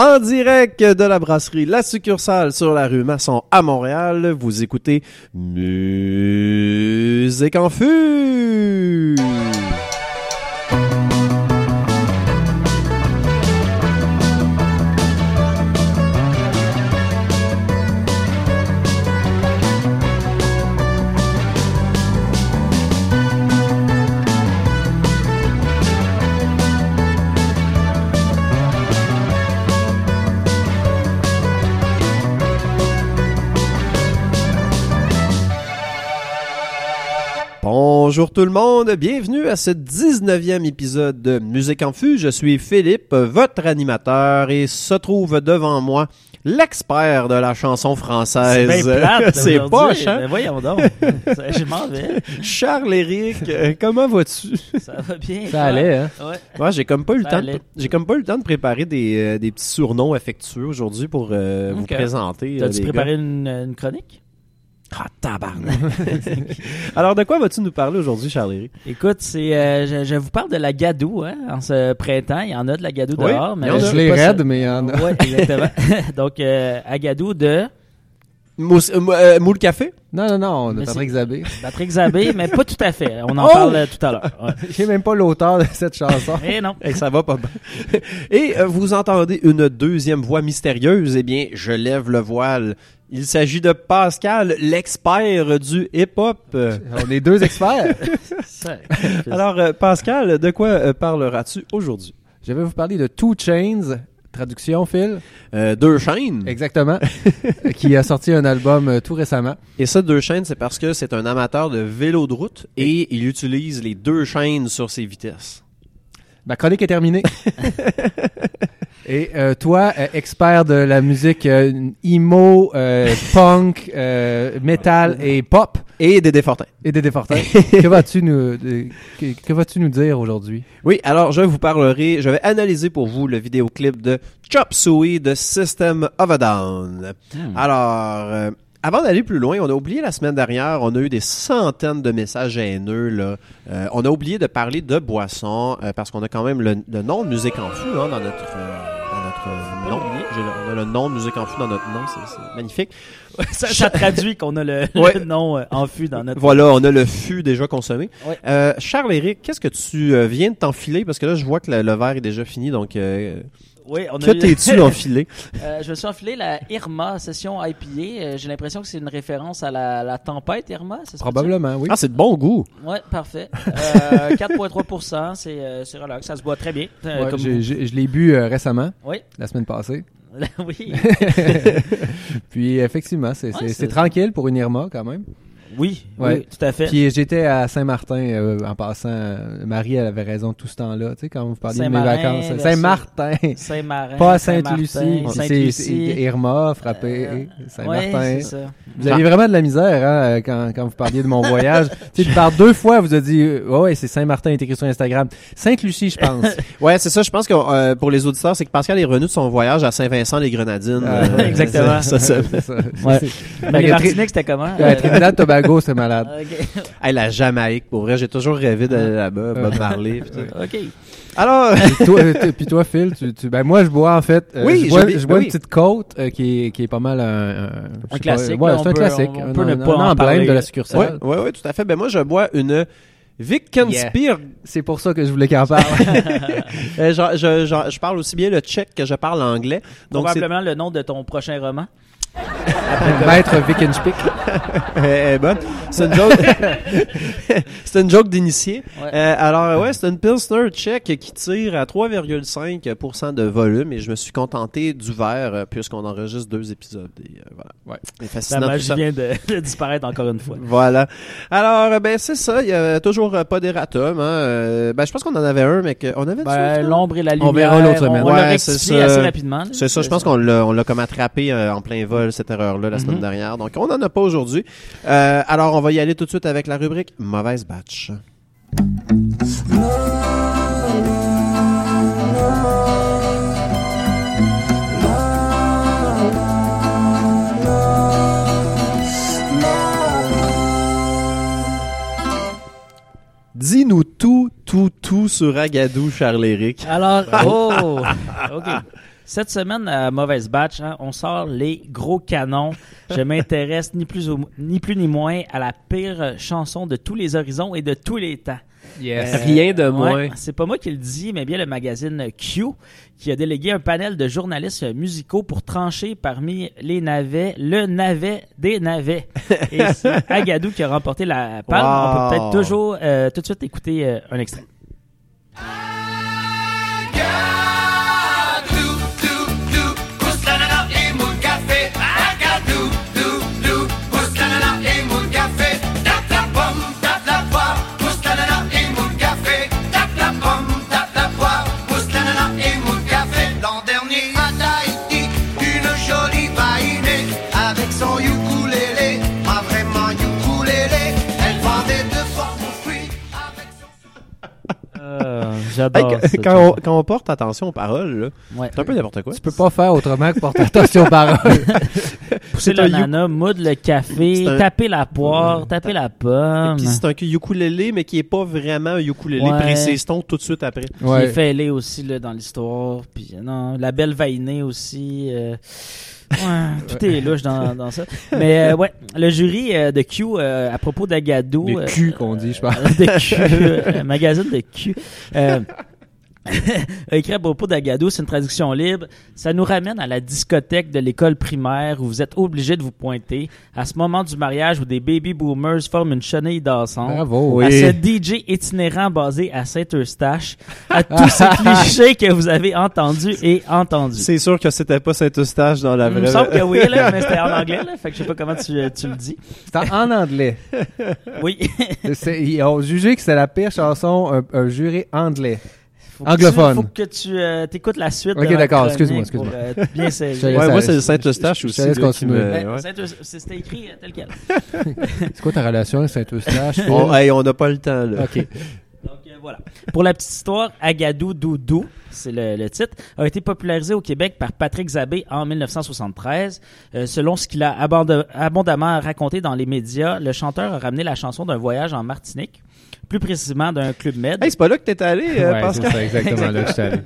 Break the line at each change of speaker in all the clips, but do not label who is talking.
En direct de la brasserie La Succursale sur la rue Masson à Montréal, vous écoutez Musique en fût. Bonjour tout le monde, bienvenue à ce 19e épisode de Musique en Fût. Je suis Philippe, votre animateur, et se trouve devant moi l'expert de la chanson française.
C'est bien plate,
C'est poche, hein?
Ben voyons donc. Je m'en vais.
Charles-Éric, euh, comment vas-tu?
Ça va bien.
Ça allait, hein?
Ouais.
Moi, j'ai comme pas eu le temps. De, j'ai comme pas eu le temps de préparer des, euh, des petits surnoms affectueux aujourd'hui pour euh, vous présenter.
T'as-tu préparé une, une chronique?
Ah, tabarnak. Alors, de quoi vas-tu nous parler aujourd'hui, Charles-Éric?
Écoute, c'est, euh, je, je vous parle de la gadoue, hein, en ce printemps. Il y en a de la gadoue
Oui,
dehors. mais je pas
raide, mais il y en a.
Ouais, exactement. Donc, euh, à Gadou de
Mousse- euh, mou- euh, moule café?
Non, non, non, de Patrick Zabé.
Patrick Zabé, mais pas tout à fait. On en
Oh!
parle tout à l'heure. Ouais.
J'ai même pas l'auteur de cette chanson.
Mais non.
Eh, ça va pas bien. Et vous entendez une deuxième voix mystérieuse. Eh bien, je lève le voile. Il s'agit de Pascal, l'expert du hip-hop.
On est deux experts.
Alors, euh, Pascal, de quoi euh, parleras-tu aujourd'hui?
Je vais vous parler de Two Chains, traduction, Phil?
Euh, deux chaînes.
Exactement. qui a sorti un album tout récemment.
Et ça, deux chaînes, c'est parce que c'est un amateur de vélo de route et il utilise les deux chaînes sur ses vitesses.
Ma chronique est terminée. Et euh, toi, euh, expert de la musique euh, emo, euh, punk, euh, metal et pop,
Et des défortins.
et des Fortin, que vas-tu nous, que, que vas-tu nous dire aujourd'hui?
Oui, alors je vous parlerai, je vais analyser pour vous le vidéoclip de Chop Suey de System of a Down.
Hmm.
Alors, euh, avant d'aller plus loin, on a oublié la semaine dernière, on a eu des centaines de messages haineux. Là. Euh, on a oublié de parler de boissons euh, parce qu'on a quand même le, le nom de musique en fût hein, dans notre euh, dans notre euh, nom. le- on a le nom de musique en fût dans notre nom, c'est magnifique.
ça, ça traduit qu'on a le, le nom euh, en fût dans notre.
Voilà, on a le fût déjà consommé.
Ouais.
Euh, Charles Éric, qu'est-ce que tu viens de t'enfiler? Parce que là je vois que le, le verre est déjà fini donc euh,
Oui, on a
que
eu-
t'es-tu enfilé?
Euh, je me suis enfilé la Irma session IPA. Euh, J'ai l'impression que c'est une référence à la, la tempête Irma. ça?
Probablement, oui.
Ah, c'est de bon goût.
Ouais, parfait. Euh, 4,3%, c'est euh, c'est relax. Ça se boit très bien. euh,
Ouais,
comme
je l'ai bu euh, récemment,
Oui,
la semaine passée.
oui,
Puis effectivement, c'est
Ouais,
c'est-
c'est-
c'est tranquille pour une Irma quand même.
Oui,
Ouais.
oui, tout à fait.
Puis j'étais à Saint-Martin euh, en passant. Marie, elle avait raison tout ce temps-là. Tu sais, quand vous parliez de mes vacances. Saint-Martin.
Saint-Marin,
Pas à Sainte-Lucie. C'est-. Irma, frappé.
Euh,
Saint-Martin.
c'est ça.
vous aviez vraiment de la misère hein, quand, quand vous parliez de mon voyage. tu sais, par deux fois, vous avez dit, euh, ouais, c'est Saint-Martin est écrit sur Instagram. Sainte-Lucie, je pense.
Ouais, c'est ça. Je pense que euh, pour les auditeurs, c'est que Pascal est revenu de son voyage à Saint-Vincent-les-Grenadines.
Ah,
Euh,
exactement.
Ça, ça,
C'est ça.
Ouais. Mais les Martiniques, c'était comment?
Trinidad Tobago, c'est malade.
Ok.
Hey, la Jamaïque, pour vrai, j'ai toujours rêvé d'aller là-bas, Bob Marley. pis tout.
Ok.
Alors,
Puis toi, euh, t- puis toi, Phil, tu, tu- ben moi je bois en fait, euh,
Oui,
je bois,
je-
je bois
oui.
une petite côte euh, qui est qui est pas mal un, un, je sais
classique,
pas, ouais,
là,
c'est un
peut-
classique,
on
un,
peut ne
un-
pas
un
en
emblème
parler.
de la
ouais,
succursale.
ouais, ouais, tout à fait. Ben moi, je bois une Wickenspier.
C'est pour ça que je voulais qu'il en parle.
Euh, je, je, je, je parle aussi bien le tchèque que je parle anglais. Donc, c'est
Probablement le nom de ton prochain roman.
Maître Wickenspick.
Elle est bonne. C'est une joke. c'est une joke d'initié.
Ouais.
Euh, alors ouais, c'est une Pilsner tchèque qui tire à 3,5% de volume et je me suis contenté du verre euh, puisqu'on enregistre deux épisodes. Et, euh, voilà.
Ouais.
La
fascinant tout
magie vient de, de disparaître encore une fois.
Voilà. Alors, euh, ben c'est ça. Il y a toujours pas d'erratum. Hein. Euh, ben je pense qu'on en avait un, mais qu'on avait.
Ben, l'ombre et la lumière.
On verra l'autre semaine.
On, on l'a
Ouais,
rectifié
ça.
assez rapidement.
C'est ça, je pense qu'on l'a, on l'a comme attrapé en plein vol cette erreur-là la semaine
Mhm.
dernière. Donc, on n'en a pas aujourd'hui. Euh, alors, on va y aller tout de suite avec la rubrique Mauvaise batch. Dis-nous tout, tout, tout sur Agadou, Charles-Éric.
Alors, oh, ok. Cette semaine, à Mauvaise Batch, hein, on sort les gros canons. Je m'intéresse ni plus ou- ni plus ni moins à la pire chanson de tous les horizons et de tous les temps.
Yes.
Euh,
Rien de
ouais,
moins.
c'est pas moi qui le dis, mais bien le magazine Q qui a délégué un panel de journalistes musicaux pour trancher parmi les navets, le navet des navets. Et c'est Agadou qui a remporté la palme. On peut peut-être toujours euh, tout de suite écouter euh, un extrait.
L'an
Hey, quand, on, quand on porte attention aux paroles,
Ouais.
c'est un peu n'importe quoi.
Tu peux pas faire autrement que porter attention aux paroles.
Pousser
c'est un
l'ananas, moudre le café,
un-
taper la poire, taper la pomme.
Puis c'est un ukulélé, mais qui est pas vraiment un ukulélé.
Ouais.
Précise-t-on tout de suite après.
Qui est
Ouais.
fêlé aussi là, dans l'histoire. Puis non, la belle vainée aussi. euh, ouais, tout est louche dans, dans ça. Mais euh, ouais, le jury euh, de Q euh, à propos d'Agadou.
Les
euh,
culs qu'on dit, je pense.
de Q, euh, magazine de Q. a écrit à propos d'Agadou, c'est une traduction libre. Ça nous ramène à la discothèque de l'école primaire où vous êtes obligé de vous pointer. À ce moment du mariage où des baby boomers forment une chenille dansante.
Bravo.
À ce DJ itinérant basé à Saint-Eustache. À tous ces clichés que vous avez entendus et entendus.
C'est sûr que c'était pas Saint-Eustache dans la
Il me
vraie.
semble que oui, là, mais c'était en anglais, là, fait que je sais pas comment tu, tu le dis.
C'est en, anglais.
Oui.
Ils ont jugé que c'était la pire chanson, un, un jury anglais.
Faut que
Anglophone.
tu- faut que tu euh, t'écoutes la suite.
Ok, d'accord, excuse-moi, excuse-moi.
euh, bien saisir.
Ouais, moi, c'est Saint-Eustache aussi. me-
Ouais, C'était écrit euh, tel quel.
C'est quoi ta relation avec Saint-Eustache?
Hey, on n'a pas le temps, là.
Ok.
Voilà. Pour la petite histoire, Agadou Doudou, c'est le, le titre, a été popularisé au Québec par Patrick Zabé en 1973. Euh, selon ce qu'il a abondamment raconté dans les médias, le chanteur a ramené la chanson d'un voyage en Martinique, plus précisément d'un club med.
Hey, c'est pas là que t'es allé, euh,
Ouais, c'est
Pascal?
ça, exactement là que allé.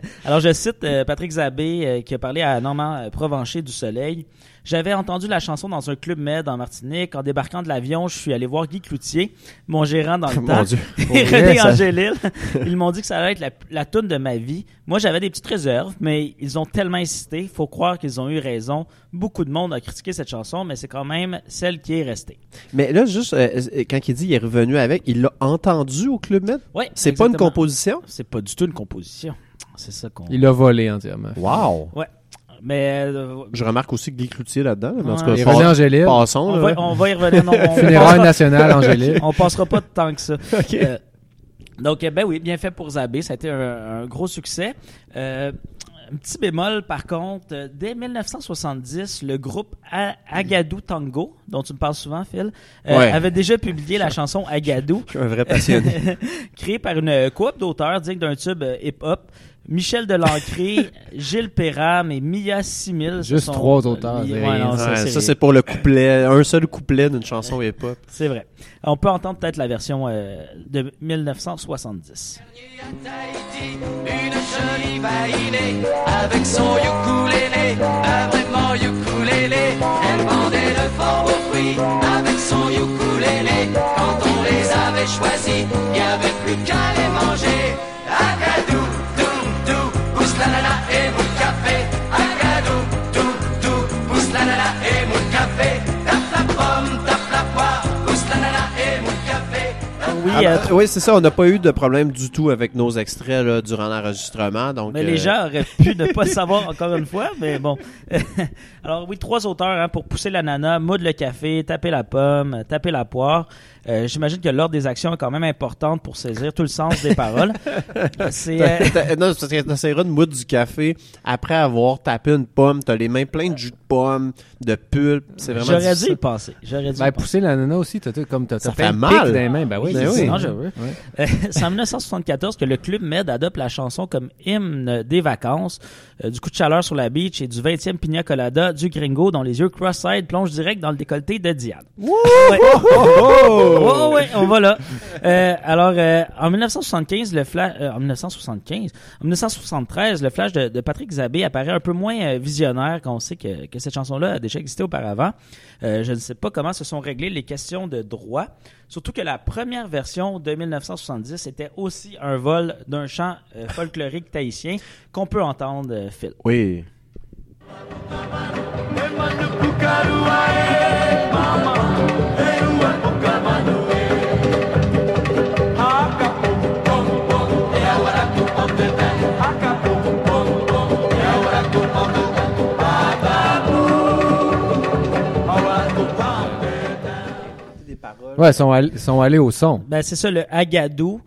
Alors, je cite euh, Patrick Zabé euh, qui a parlé à Normand Provencher du Soleil. J'avais entendu la chanson dans un club med en Martinique. En débarquant de l'avion, je suis allé voir Guy Cloutier, mon gérant dans le temps.
Mon Dieu.
et René
ça-
Angélil. Ils m'ont dit que ça allait être la, la toune de ma vie. Moi, j'avais des petites réserves, mais ils ont tellement insisté. Faut croire qu'ils ont eu raison. Beaucoup de monde a critiqué cette chanson, mais c'est quand même celle qui est restée.
Mais là, juste, euh, euh, quand il dit il est revenu avec, il l'a entendu au Club Med?
Ouais,
C'est pas une composition?
C'est pas du tout une composition. C'est ça qu'on.
Il l'a volé entièrement.
Wow!
Mais euh,
Je remarque aussi Guy Cloutier là-dedans. là, mais en tout
Ouais.
cas,
Et
pas-
René Angélil,
passons.
on,
là,
va,
ouais.
on va y revenir. Non, on,
funérailles nationales Angélil.
on passera pas de temps que ça. Euh, donc, euh, ben oui, bien fait pour Zabé. Ça a été un, un gros succès. Euh, un petit bémol, par contre, euh, dès 1970, le groupe A- Agadou Tango, dont tu me parles souvent, Phil, euh,
Ouais.
avait déjà publié la chanson Agadou,
Je suis un vrai passionné.
créée par une coop d'auteurs digne d'un tube euh, hip-hop. Michel Delancré, Gilles Perram et Mia Simil.
Juste
sont-
trois auteurs,
Ouais,
c'est
non, ça,
Ouais,
c'est-
ça, c'est pour le couplet, un seul couplet d'une chanson hip-hop.
C'est vrai. On peut entendre peut-être la version euh, de 1970.
Tahiti, une jolie vainée avec son ukulélé, un vraiment ukulélé. Elle vendait de fort aux fruits avec son ukulélé. Quand on les avait choisis, il y avait plus qu'à
Oui,
Ah,
euh,
oui, c'est ça. On n'a pas eu de problème du tout avec nos extraits là, durant l'enregistrement. Donc,
mais
euh,
les gens auraient pu ne pas savoir encore une fois, mais bon. Alors oui, trois auteurs hein, pour pousser la nana, moudre le café, taper la pomme, taper la poire. Euh, J'imagine que l'ordre des actions est quand même importante pour saisir tout le sens des paroles. C'est euh,
Non, c'est parce que t'essaieras de moudre du café après avoir tapé une pomme. T'as les mains pleines de jus de pomme, de pulpe. C'est vraiment
J'aurais dû y penser. J'aurais dû
Ben, pousser l'ananas aussi, t'as, comme t'as,
fait
de
mal.
pics dans les mains. Ben oui,
Ben
c'est
oui.
ça.
Non, j'avoue.
Ouais.
Euh, c'est en 1974 que le Club Med adopte la chanson comme hymne des vacances, euh, du coup de chaleur sur la beach et du 20e pina colada du gringo dont les yeux cross-eyed plongent direct dans le décolleté de Diane. Ouais.
Oh, oh!
Oh, ouais, on va là. Euh, alors, euh, en 1975, le flash, euh, en 1975, en 1973, le flash de, de Patrick Zabé apparaît un peu moins euh, visionnaire quand on sait que, que cette chanson-là a déjà existé auparavant. Euh, je ne sais pas comment se sont réglées les questions de droit. Surtout que la première version de 1970 était aussi un vol d'un chant euh, folklorique tahitien qu'on peut entendre, Phil.
Oui.
Ouais, sont, allés- sont allés au son.
Ben, c'est ça, le agadou,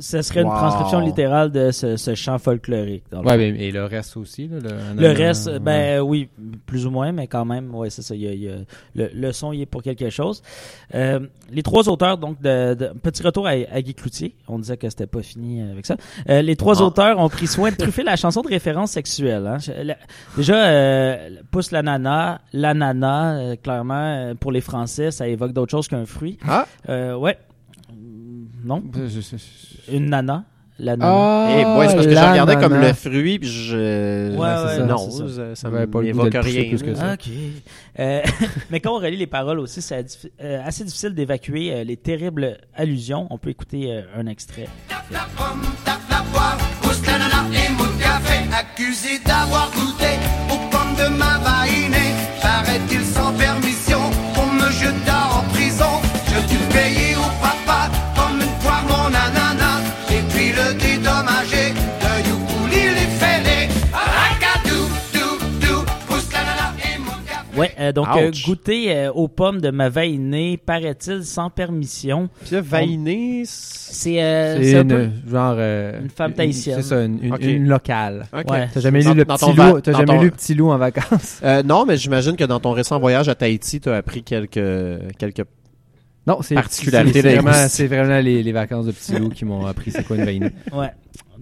ce serait une transcription littérale de ce, ce chant folklorique. dans le
Ouais, mais, et le reste aussi. Là, le,
Le reste,
ouais.
ben oui, plus ou moins, mais quand même, ouais, c'est ça. il y a- il y a- le, le son y est pour quelque chose. Euh, les trois auteurs, donc, de, de- petit retour à, à Guy Cloutier. On disait que c'était pas fini avec ça. Euh, les trois
Ah.
auteurs ont pris soin de truffer la chanson de référence sexuelle. Hein. La- déjà, euh, pousse l'ananas, l'ananas, euh, clairement, euh, pour les Français, ça évoque d'autres choses qu'un fruit.
Ah,
Euh, ouais. Non,
je-
une nana? L'ananas.
Ah,
Eh boy, c'est parce que je regardais comme le fruit, puis je.
Ouais, ouais,
ça,
non,
ça.
ça, m'évoque rien.
plus que ça.
Ok. Euh, mais quand on relit les paroles aussi, c'est euh, assez difficile d'évacuer euh, les terribles allusions. On peut écouter un extrait.
Tape la pomme, tape la poire, pousse l'ananas et mou de café. Accusé d'avoir goûté aux pommes de ma
Ouais, euh, donc euh, goûter euh, aux pommes de ma vainée, paraît-il, sans permission.
Puis là, Vainé, c'est-
euh, un peu-
genre. euh,
une femme tahitienne.
C'est ça, une, une,
Ok.
une locale.
Ouais.
T'as jamais
Dans-
lu le petit loup, t'as jamais
ton-
lu Petit loup en vacances?
Euh, non, mais j'imagine que dans ton récent voyage à Tahiti, tu as appris quelques, quelques
Non, c'est
Particularité
c'est- vraiment, les vacances de Petit loup qui m'ont appris c'est quoi une vainée.
Ouais.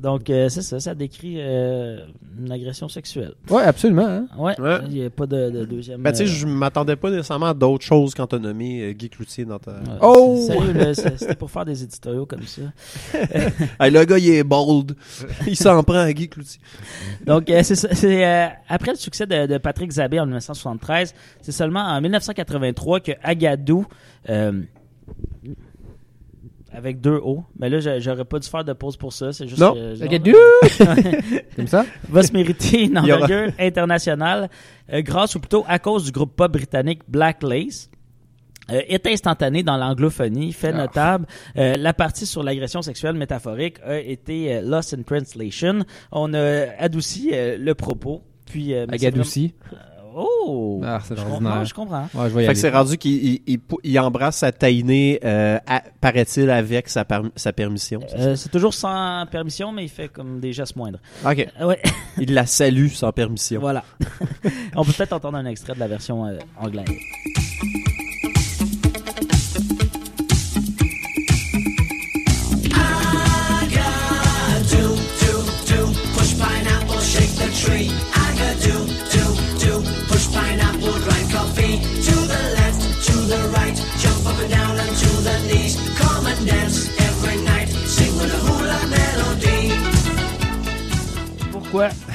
Donc euh, c'est ça, ça décrit euh, une agression sexuelle.
Ouais, absolument. Hein?
Ouais.
Ouais.
Il n'y a pas de, de deuxième.
Ben, tu sais,
euh,
je m'attendais pas nécessairement à d'autres choses quand t'as nommé euh, Guy Cloutier dans ta.
ouais.
Oh!
Sérieux, là, c'est- c'était pour faire des éditoriaux comme ça.
Hey, le gars, il est bold. il s'en prend à Guy Cloutier.
Donc, euh, c'est ça- c'est, euh, après le succès de, de Patrick Zabé en 1973, c'est seulement en 1983 que Agadou, euh, avec deux O, mais là, j'a- j'aurais pas dû faire de pause pour ça, c'est juste
Non.
que-
Agadou! Comme ça?
va se mériter une envergure internationale euh, grâce ou plutôt à cause du groupe pop britannique Black Lace. Euh, est instantané dans l'anglophonie, fait
Ah.
notable. Euh, la partie sur l'agression sexuelle métaphorique a été euh, lost in translation. On a adouci euh, le propos. Puis, euh,
Agadouci.
vraiment- Oh!
Ah, c'est
je,
ordinaire.
comprends, je comprends.
Ouais, je vais y
Fait que c'est rendu qu'il il, il pou- il embrasse sa taïnée, euh, paraît-il, avec sa, par- sa permission. c'est
Euh, c'est toujours sans permission, mais il fait comme des gestes moindres.
Ok.
Euh, ouais,
Il la salue sans permission.
voilà. On peut peut-être entendre un extrait de la version euh, anglaise.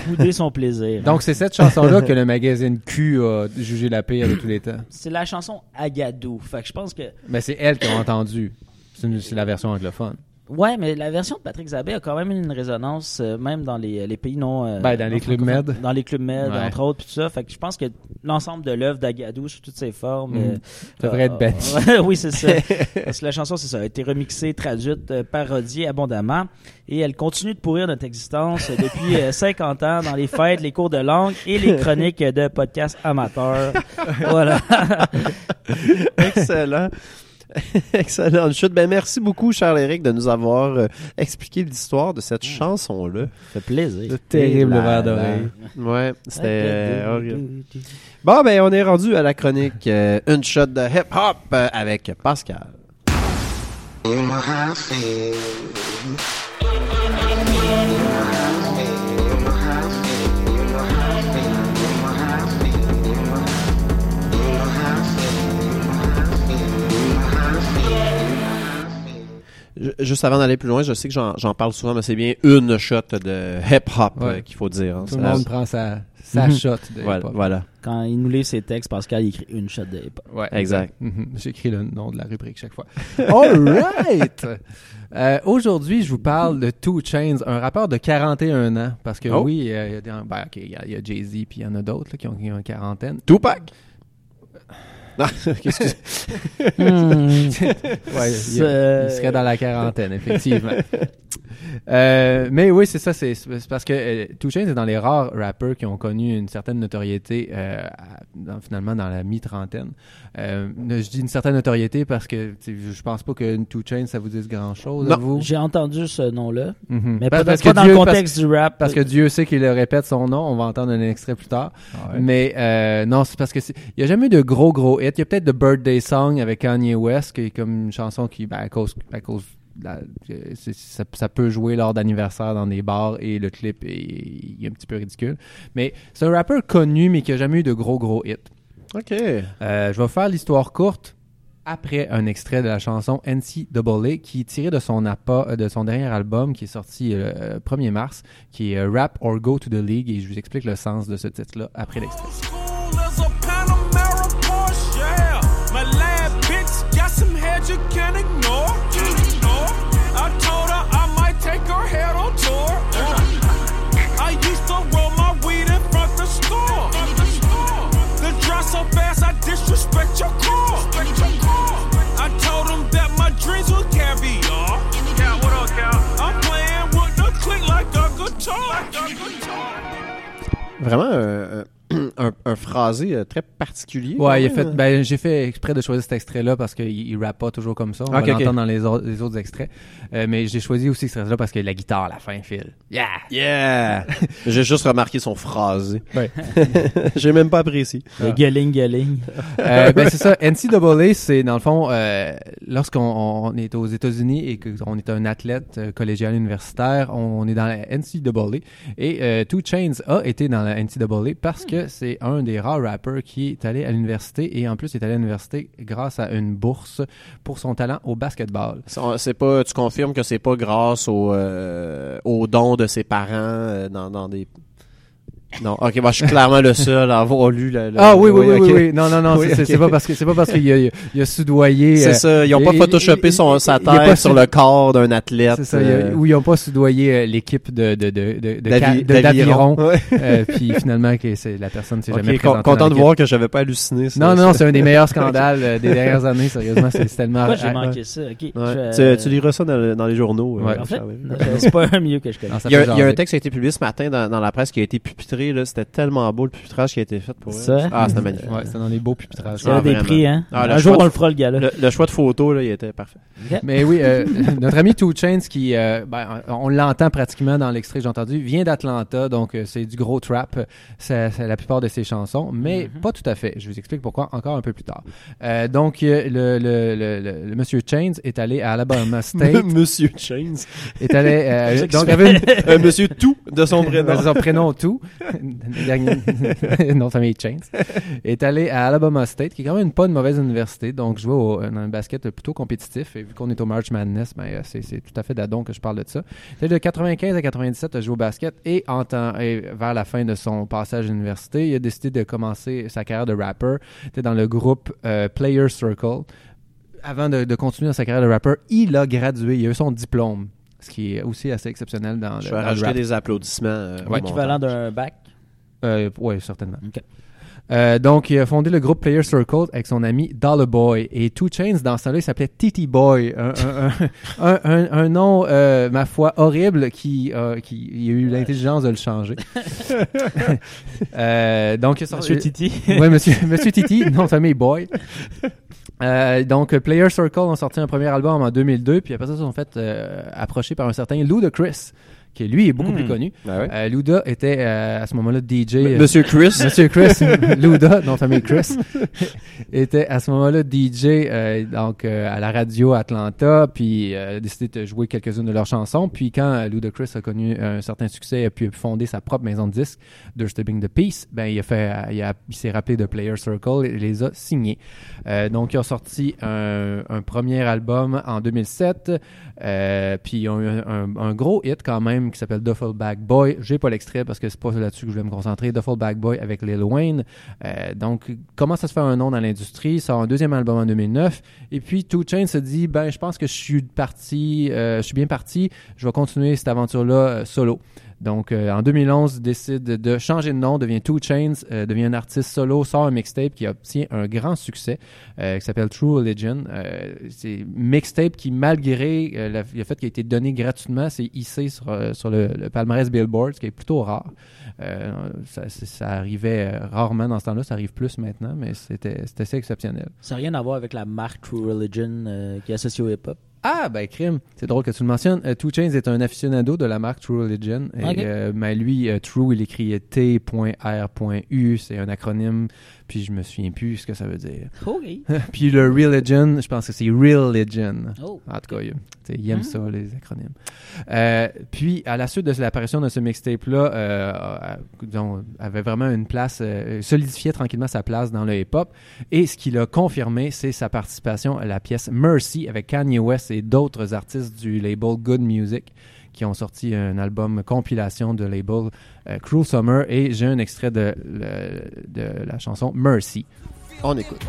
Bouder son plaisir?
Donc, c'est cette chanson-là que le magazine Q a jugé la pire de tous les temps.
c'est la chanson Agadou. Fait que je pense que
Mais c'est elle qui a entendu. C'est la version anglophone.
Ouais, mais la version de Patrick Zabé a quand même une résonance euh, même dans les, les pays non euh,
Ben, dans les clubs med.
dans les clubs med
Ouais.
entre autres puis tout ça. Fait que je pense que l'ensemble de l'œuvre d'Agadou sous toutes ses formes
Mm.
euh,
Ça devrait être bench.
ouais, oui, c'est ça. Parce que la chanson c'est ça a été remixée, traduite, euh, parodiée abondamment et elle continue de pourrir notre existence depuis euh, 50 ans dans les fêtes, les cours de langue et les chroniques de podcasts amateurs. voilà.
Excellent. Excellent chute. Ben, merci beaucoup, Charles Eric, de nous avoir euh, expliqué l'histoire de cette chanson-là.
Ça fait plaisir.
Le terrible verre d'oreille.
Ouais, c'était euh, horrible. Bon, ben, on est rendu à la chronique euh, Une shot de hip-hop euh, avec Pascal. Juste avant d'aller plus loin, je sais que j'en parle souvent, mais c'est bien une shot de hip-hop
Ouais.
euh, qu'il faut dire. hein.
Tout le monde prend sa, sa
Mhm.
shot de
Voilà.
hip-hop.
voilà.
Quand il nous livre ses textes, Pascal il écrit une shot de hip-hop.
Ouais,
Exact.
Mhm. J'écris le nom de la rubrique chaque fois. All right! Euh, Aujourd'hui, je vous parle de Two Chains, un rappeur de 41 ans. Parce que
Oh.
oui, il y a, ben, Jay-Z puis il y en a d'autres qui, ont, qui ont une quarantaine.
Tupac! Non, qu'est-ce que
Hmm.
Ouais, il, il serait dans la quarantaine, effectivement. Euh, mais oui, c'est ça. C'est parce que euh, Two Chainz est dans les rares rappers qui ont connu une certaine notoriété, euh, dans- finalement, dans la mi-trentaine. Euh, je dis une certaine notoriété parce que je pense pas que Two Chainz, ça vous dise grand-chose, à vous.
J'ai entendu ce nom-là,
Mhm.
mais
Parce-
pas,
parce
pas
que
dans
Dieu-
le
parce-
contexte du rap.
Parce que Dieu sait qu'il le répète son nom, on va entendre un extrait plus tard. Mais euh, non, c'est parce que c'est- il y a jamais eu de gros gros hits. Il y a peut-être The Birthday Song avec Kanye West qui est comme une chanson qui ben, à cause à cause la- ça, ça peut jouer lors d'anniversaire dans des bars et le clip est, il est un petit peu ridicule. Mais c'est un rappeur connu mais qui a jamais eu de gros gros hits.
OK.
Euh, je vais faire l'histoire courte après un extrait de la chanson NCAA qui est tiré de son, appa- euh, de son dernier album qui est sorti le euh, 1er mars, qui est Rap or Go to the League et je vous explique le sens de ce titre-là après l'extrait.
Vraiment euh, un, un phrasé euh, très particulier.
Ouais, il a fait, ben, j'ai fait exprès de choisir cet extrait-là parce qu'il il rappe pas toujours comme ça. On
Ok,
va l'entendre dans les, autres- les autres extraits. Euh, mais j'ai choisi aussi cet extrait-là parce que la guitare à la fin file. Yeah!
Yeah! J'ai juste remarqué son phrasé.
Ouais.
J'ai même pas apprécié.
Le gelling, gelling.
Euh, ben c'est ça. NCAA, c'est dans le fond, euh, lorsqu'on on est aux États-Unis et qu'on est un athlète euh, collégial universitaire, on, on est dans la NCAA. Et euh, Two Chains a été dans la NCAA parce que c'est un des rares rappers qui est allé à l'université et en plus est allé à l'université grâce à une bourse pour son talent au basketball.
C'est- C'est pas, tu confirmes que c'est pas grâce au, euh, au don de ses parents euh, dans, dans des. Non, ok, bah, je suis clairement le seul à avoir lu la. la-
Ah oui, oui, oui, oui, oui. Non, non, non,
Oui,
c'est c'est-
ok.
c'est pas parce que c'est pas parce qu'il a, il a soudoyé.
C'est
euh,
ça, ils ont pas
il-
photoshopé
il-
son, sa
pas
tête sur
su-
le corps d'un athlète.
C'est ça, y
euh,
où ils ont pas soudoyé euh, l'équipe de de d'aviron.
Ouais.
Euh, puis finalement que c'est la personne s'est
Ok,
jamais présentée.
content
dans
de voir que j'avais pas halluciné. ça.
Non, non, c'est un des meilleurs scandales euh, des dernières années. Sérieusement, c'est tellement.
Pourquoi j'ai manqué ça? Ok.
Tu, liras ça dans, le- les journaux. euh.
En fait, c'est pas un milieu que je connais.
Il y, a, y un texte qui a été publié ce matin dans, la presse qui a été là. C'était tellement beau le pupitrage qui a été fait pour elle.
Ça?
Ah, c'était magnifique.
Ouais, c'est dans les beaux pupitrages.
Il y a
Ah,
des prix, hein?
Ah, le
un
choix
jour,
de-
on le fera, le gars-là.
Le, le choix de photo, là, il était parfait.
Mais oui, euh, notre ami Two Chains, qui, euh, ben, on l'entend pratiquement dans l'extrait que j'ai entendu, vient d'Atlanta, donc euh, c'est du gros trap, c'est c'est la plupart de ses chansons, mais
Mhm.
pas tout à fait. Je vous explique pourquoi encore un peu plus tard. Euh, donc, euh, le, le, le, le- le monsieur Chains est allé à Alabama State,
Monsieur Chains.
est allé, euh, donc
donc,
avait une,
euh, monsieur tout de son prénom.
son prénom tout, De famille Chains, est allé à Alabama State, qui est quand même pas une mauvaise université, donc jouer au, dans un basket plutôt compétitif, et vu qu'on est au March Madness, ben, euh, c'est, tout à fait d'adon que je parle de ça. De 95 à 97 a joué au basket, et, vers la fin de son passage à l'université, il a décidé de commencer sa carrière de rapper, était dans le groupe euh, Player Circle. Avant de, de continuer dans sa carrière de rapper, il a gradué, il a eu son diplôme, ce qui est aussi assez exceptionnel dans,
Je
le,
vais
dans le
rajouter
rap.
des applaudissements. euh,
Ouais.
Équivalent d'un bac.
Euh, oui, certainement. Euh, donc, il a fondé le groupe Player Circle avec son ami Dollar Boy. Et Two Chains, dans ce temps-là, il s'appelait Titi Boy. Un, un, un, un- un- un nom, euh, ma foi, horrible qui, euh, qui il a eu l'intelligence de le changer. euh, donc, il a sorti-
Monsieur Titi.
Ouais, monsieur, monsieur Titi, nom de famille Boy. Euh, donc, Player Circle ont sorti un premier album en 2002, puis après ça, ils sont fait euh, approcher par un certain Lou de Chris, qui lui est beaucoup
Hmm.
plus connu.
Ah ouais.
Euh, Luda était euh, à ce moment-là DJ. euh,
Monsieur Chris.
Monsieur Chris, Luda, non famille Chris, était à ce moment-là DJ donc euh, à la radio Atlanta, puis euh, a décidé de jouer quelques-unes de leurs chansons. Puis quand Luda Chris a connu un certain succès, a pu fonder sa propre maison de disques, Disturbing the Peace, ben il a fait, il, a- il s'est rappelé de Player Circle et les a signés. Donc ils ont sorti un, un premier album en 2007, euh, puis ils ont eu un, gros hit quand même qui s'appelle Duffel Bag Boy. J'ai pas l'extrait parce que c'est pas là-dessus que je vais me concentrer. Duffel Bag Boy avec Lil Wayne. Euh, donc, commence à se faire un nom dans l'industrie? Sort un deuxième album en 2009. Et puis, Two Chainz se dit, ben, je pense que je suis parti, euh, je suis bien parti. Je vais continuer cette aventure-là solo. Donc, euh, en 2011, il décide de changer de nom, devient Two Chains, euh, devient un artiste solo, sort un mixtape qui obtient un grand succès, euh, qui s'appelle True Religion. C'est mixtape qui, malgré le fait qu'il a été donné gratuitement, c'est hissé sur, le, palmarès Billboard, ce qui est plutôt rare. Ça, ça arrivait rarement dans ce temps-là, ça arrive plus maintenant, mais c'était assez exceptionnel.
Ça n'a rien à voir avec la marque True Religion qui est associée au hip-hop?
Ah, ben, crime. C'est drôle que tu le mentionnes. Euh, Two Chains est un aficionado de la marque True Religion. Et,
Ok.
euh, mais lui, euh, True, il écrit T.R.U. C'est un acronyme, puis je me souviens plus ce que ça veut dire. Puis le Religion, je pense que c'est Religion.
Oh.
En tout cas, il, aime
Ah.
ça, les acronymes. Euh, puis, à la suite de l'apparition de ce mixtape-là, euh, euh, avait vraiment une place, euh, solidifiait tranquillement sa place dans le hip-hop. Et ce qu'il a confirmé, c'est sa participation à la pièce Mercy avec Kanye West et d'autres artistes du label Good Music qui ont sorti un album compilation de label euh, Cruel Summer. Et j'ai un extrait de, le- de la chanson Mercy.
On écoute.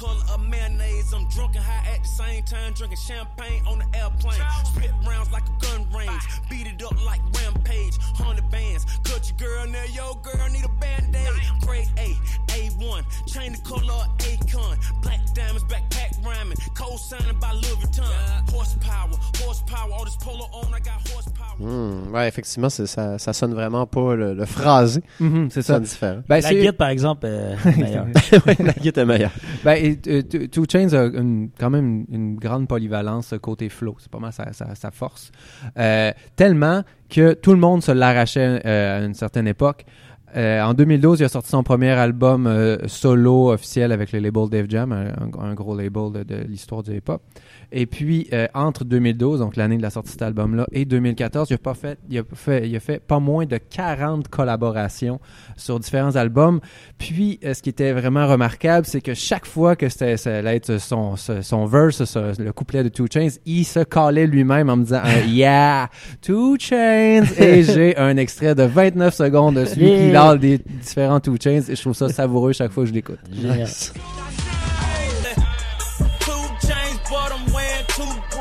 Color of mayonnaise. I'm drunk and high at the same time, drinking champagne on the airplane. Spit rounds like a gun range. Beat it up like rampage. Hundred bands. Cut your girl now, yo girl need a band-aid. Grade A, A1. Chain the color of Akon. Black diamonds, backpack rhyming. Co-signing by Louis Vuitton. Horsepower, horsepower. All this polo on, I got horsepower.
Hmm, ouais, effectivement, ça, ça sonne vraiment pas le, le phrasé.
Mhm, c'est
Ça différent.
Ben,
la guide, par exemple, euh, meilleure.
ouais, la guide est meilleure.
Ben, et, euh, Two Chainz a quand même une, grande polyvalence côté flow. C'est pas mal sa, sa- force. Euh, tellement que tout le monde se l'arrachait euh, à une certaine époque. En 2012, il a sorti son premier album solo officiel avec le label Def Jam, un, gros label de l'histoire du hip-hop. Et puis, euh, entre 2012, donc l'année de la sortie de cet album-là, et 2014, il a, pas fait, il, a fait, il a fait pas moins de 40 collaborations sur différents albums. Puis, euh, ce qui était vraiment remarquable, c'est que chaque fois que c'était être son, son, verse, ce- le couplet de Two Chains, il se calait lui-même en me disant euh, Yeah, Two Chains! Et j'ai un extrait de 29 secondes de celui qui parle des différents Two Chains et je trouve ça savoureux chaque fois que je l'écoute.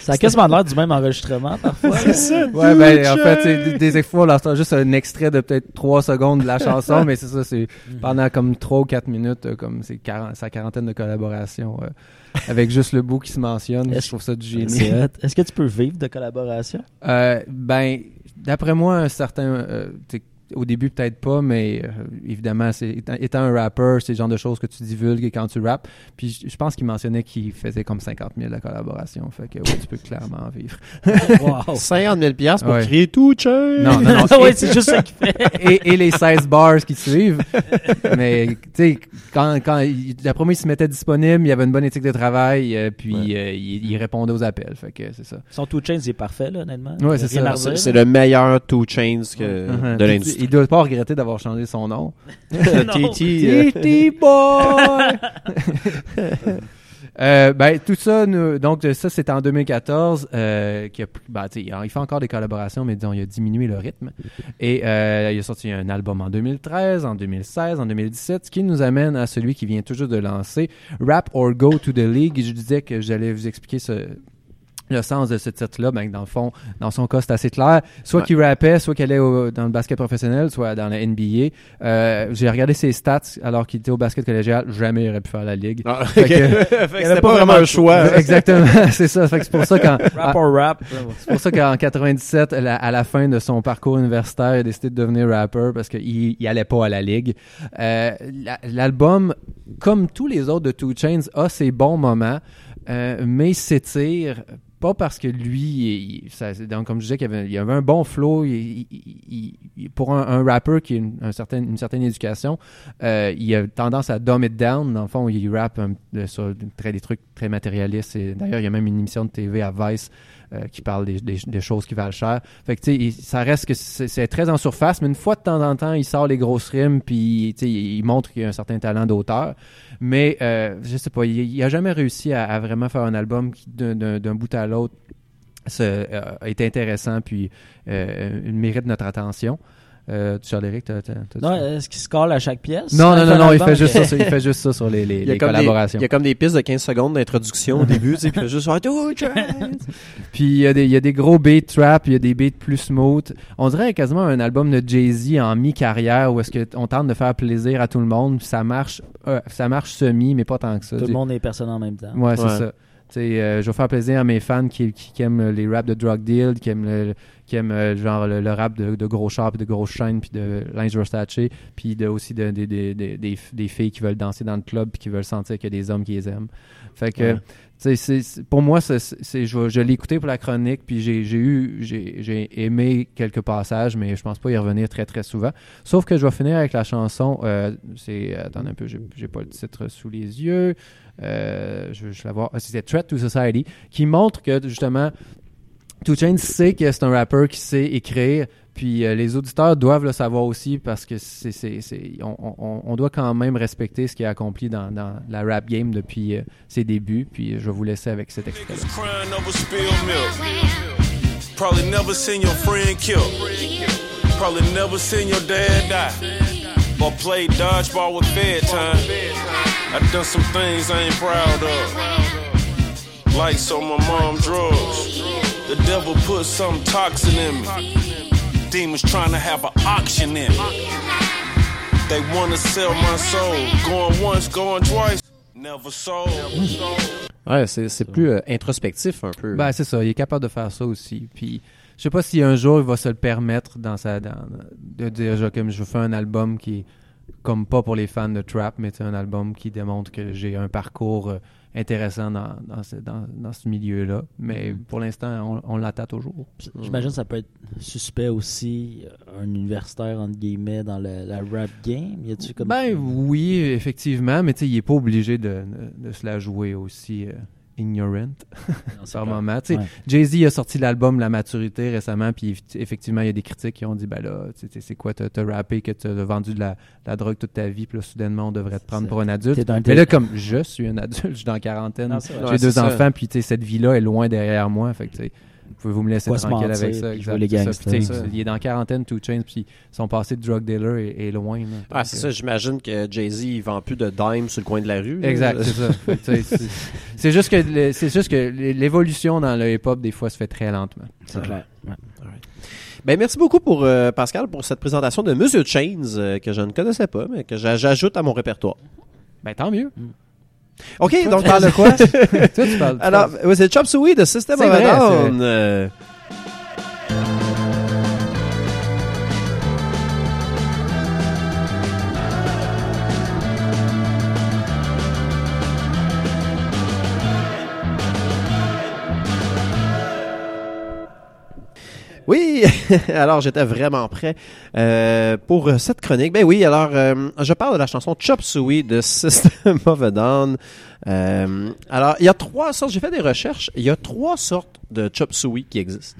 Ça a quasiment l'air du même enregistrement, parfois. là.
Ouais, ben, en fait, c'est des, fois, on leur sort juste un extrait de peut-être 3 secondes de la chanson, mais c'est ça, c'est pendant comme 3 ou 4 minutes, euh, comme c'est 40, sa quarantaine de collaborations, euh, avec juste le bout qui se mentionne. Je trouve ça du génie.
C'est. Est-ce que tu peux vivre de collaboration?
Euh, ben, d'après moi, un certain. euh, au début, peut-être pas, mais euh, évidemment, c'est, étant, étant un rapper, c'est le genre de choses que tu divulgues quand tu rappes. Puis je, je pense qu'il mentionnait qu'il faisait comme 50 000 de collaboration. Fait que oui, tu peux clairement en vivre.
Wow.
50 000 piastres pour
Ouais.
créer tout chain.
Non, non, non.
ouais, c'est juste ça qu'il fait.
et, et les 16 bars qui suivent. Mais, tu sais, quand, quand il- d'après moi, il se mettait disponible, il y avait une bonne éthique de travail, euh, puis euh, il, il répondait aux appels. Fait que c'est ça.
Son two chains est parfait, là, honnêtement.
Ouais, c'est ça.
C'est c'est le meilleur two chains que
Uh-huh.
de l'industrie.
Il doit pas regretter d'avoir changé son nom.
TT, euh,
TT Boy! Euh, ben, tout ça, nous- donc ça c'était en 2014. Euh, qui a, ben, il fait encore des collaborations, mais disons, il a diminué le rythme. Et euh, il a sorti un album en 2013, en 2016, en 2017, ce qui nous amène à celui qui vient toujours de lancer, Rap or Go to the League. Je disais que j'allais vous expliquer ce, le sens de ce titre-là, ben, dans le fond, dans son cas, c'est assez clair. Soit
Ouais.
qu'il rappait, soit qu'elle est au- dans le basket professionnel, soit dans la NBA. Euh, j'ai regardé ses stats alors qu'il était au basket collégial. Jamais il aurait pu faire la ligue.
Ah,
Fait
ok.
que-
Fait que c'était pas vraiment un choix.
Exactement, c'est ça. Fait que c'est pour ça qu'en
Rap or rap.
c'est pour ça qu'en 97, à la, à la fin de son parcours universitaire, il a décidé de devenir rapper parce qu'il il allait pas à la ligue. Euh, la- L'album, comme tous les autres de Two Chains, a ses bons moments, euh, mais s'étire pas parce que lui, il- ça- donc comme je disais, qu'il avait, il avait un bon flow. il- il- pour un, un rapper qui a une, un une certaine éducation, euh, il a tendance à dumb it down. Dans le fond, il rappe de- sur très, des trucs très matérialistes. D'ailleurs, il y a même une émission de TV à Vice euh, qui parle des, des- choses qui valent cher. Fait que, tu sais, ça reste que c'est très en surface, mais une fois de temps en temps, il sort les grosses rimes, puis, il, montre qu'il a un certain talent d'auteur. Mais, euh, je sais pas, il, il a jamais réussi à, vraiment faire un album qui, d'un- bout à l'autre, euh, est intéressant, puis euh, mérite notre attention. Euh, Charles-Éric, t'as- t'as-
Non, est-ce qu'il se colle à chaque pièce?
non, non, non, non, il fait juste ça, il fait juste ça sur les, les,
Il y, a
les
comme des,
collaborations.
il y a comme des pistes de 15 secondes d'introduction au début, tu sais, puis il juste.
Puis il y, a des, il y a des gros beats trap, il y a des beats plus smooth. On dirait quasiment un album de Jay-Z en mi-carrière où est-ce qu'on tente de faire plaisir à tout le monde. puis Ça marche, euh, ça marche semi, mais pas tant que ça.
Tout le monde est personne en même temps.
Ouais, c'est
Ouais.
ça. Euh, je vais faire plaisir à mes fans qui, qui, aiment les raps de drug deal, qui aiment le, qui aiment euh, genre le, rap de, de gros chars, puis de grosses chaînes, puis de linge Versace, puis de, aussi de, de- de- de- des, filles qui veulent danser dans le club, puis qui veulent sentir qu'il y a des hommes qui les aiment. Fait que. Pour moi, je, l'ai écouté pour la chronique, puis j'ai, eu, j'ai, j'ai aimé quelques passages, mais je pense pas y revenir très très souvent. Sauf que je vais finir avec la chanson, euh, c'est, attendez un peu, j'ai, pas le titre sous les yeux. Euh, je, je la voir. Ah, C'était Threat to Society, qui montre que justement, Two Chainz sait que c'est un rappeur qui sait écrire, puis euh, les auditeurs doivent le savoir aussi parce que c'est, c'est, c'est- on, on- on doit quand même respecter ce qu'il a accompli dans, dans la rap game depuis euh, ses débuts. Puis je vais vous laisser avec cet extrait.
Probably never seen your friend killed. Probably never seen your dad die. Or played dodgeball with Fed time. I done some things I ain't proud of. Like so my mom drugs. The devil put some toxin in me. Demons trying to have an auction in me. They wanna sell my soul. Going once, going twice. Never sold.
Ouais, c'est c'est plus euh, introspectif un peu.
Ben, c'est ça, il est capable de faire ça aussi. Puis, je sais pas si un jour il va se le permettre dans sa, dans- de dire, je, comme je fais un album qui est comme pas pour les fans de trap, mais c'est un album qui démontre que j'ai un parcours euh, intéressant dans, dans ce, dans, dans ce milieu-là. Mais pour l'instant, on, on l'attend toujours.
J'imagine que ça peut être suspect aussi, un universitaire, entre guillemets, dans le, la rap game? Y comme.
Ben oui, effectivement, mais tu sais, il est pas obligé de, de, de se la jouer aussi euh, ignorant.
Non,
par moment. Tu sais,
Ouais.
Jay-Z a sorti l'album La Maturité récemment, puis eff- effectivement, il y a des critiques qui ont dit ben là, c'est quoi, t'as t'as rappé que t'as vendu de la, drogue toute ta vie, puis là, soudainement, on devrait te prendre pour un adulte.
Un
Mais là, comme je suis un adulte, je suis dans la quarantaine, j'ai
Ouais,
deux enfants, puis tu sais, cette vie-là est loin derrière moi, fait que tu sais, pouvez-vous me laisser tranquille
mentir,
avec ça. exact,
les
ça. Puis,
ça.
il est dans la quarantaine, Two Chains, puis son passé de drug dealer est, est loin. là.
Ah, c'est
euh,
ça, j'imagine que Jay-Z, il vend plus de dime sur le coin de la rue.
Exact, c'est ça. C'est- juste que c'est juste que l'évolution dans le hip-hop des fois se fait très lentement.
C'est clair. Ouais.
Ben, merci beaucoup pour euh, Pascal pour cette présentation de Monsieur Chains euh, que je ne connaissais pas, mais que j'a- j'ajoute à mon répertoire.
Ben tant mieux.
OK, donc
tu parles de quoi? Toi tu parles.
Alors, c'est Chop Suey de System of a Down. Oui, alors j'étais vraiment prêt euh, pour euh, cette chronique. Ben oui, alors euh, je parle de la chanson Chop Suey de System of a Down. Euh, alors, il y a trois sortes, j'ai fait des recherches, il y a trois sortes de chop suey qui existent.